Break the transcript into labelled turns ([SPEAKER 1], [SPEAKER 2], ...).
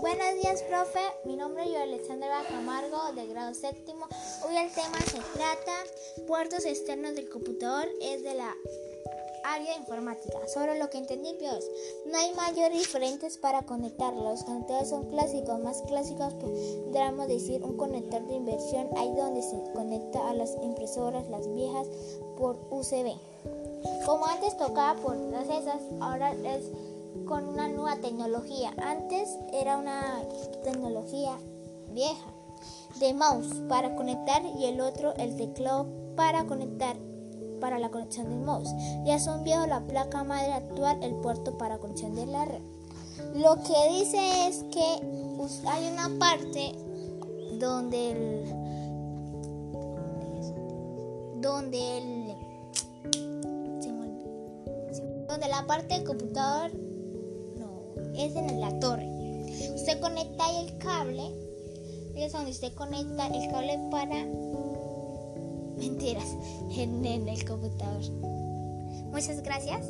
[SPEAKER 1] Buenos días, profe. Mi nombre es Alexandra Camargo, de grado séptimo. Hoy el tema se trata puertos externos del computador, es de la área de informática. Sobre lo que entendí es, no hay mayores diferentes para conectarlos. Los conectores son clásicos, más clásicos podríamos decir un conector de inversión, ahí donde se conecta a las impresoras, las viejas, por USB. Como antes tocaba por las esas, ahora es con una nueva tecnología. Antes era una tecnología vieja de mouse para conectar y el otro el teclado para conectar para la conexión del mouse. Ya son viejos la placa madre actual, el puerto para conexión de la red. Lo que dice es que hay una parte donde el donde el donde la parte del computador en la torre. Usted conecta ahí el cable, es donde usted conecta el cable para mentiras en, en el computador. Muchas gracias.